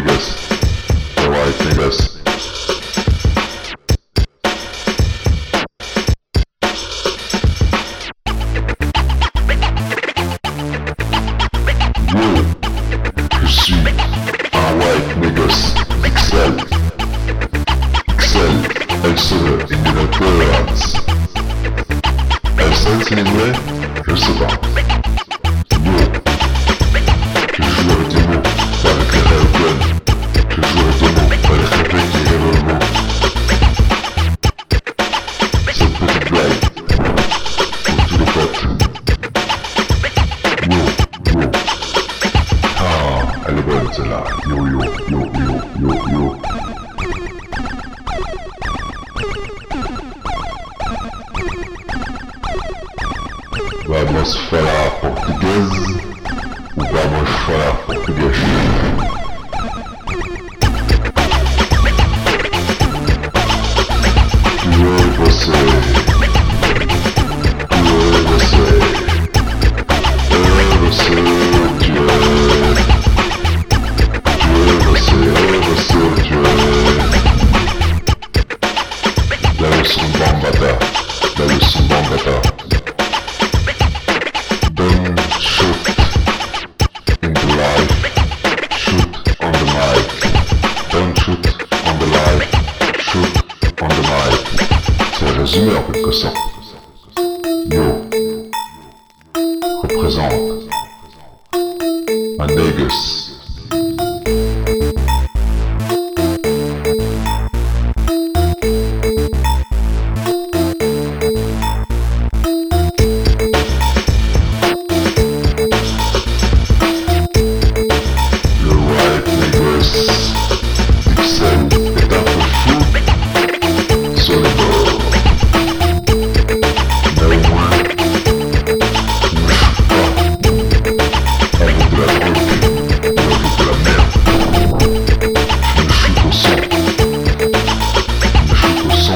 biggest. Oh, I think. Excellent in the appearance. Excellent in the. falar português. continuer en quelque sorte. Yo représente un Negus.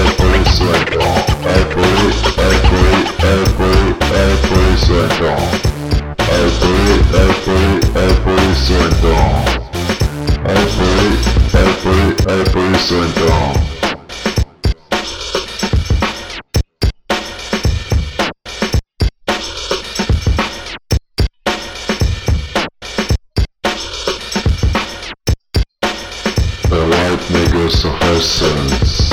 every second, every, every, every, every second, every, every, every second, every, every, every second. The white Negus have sense.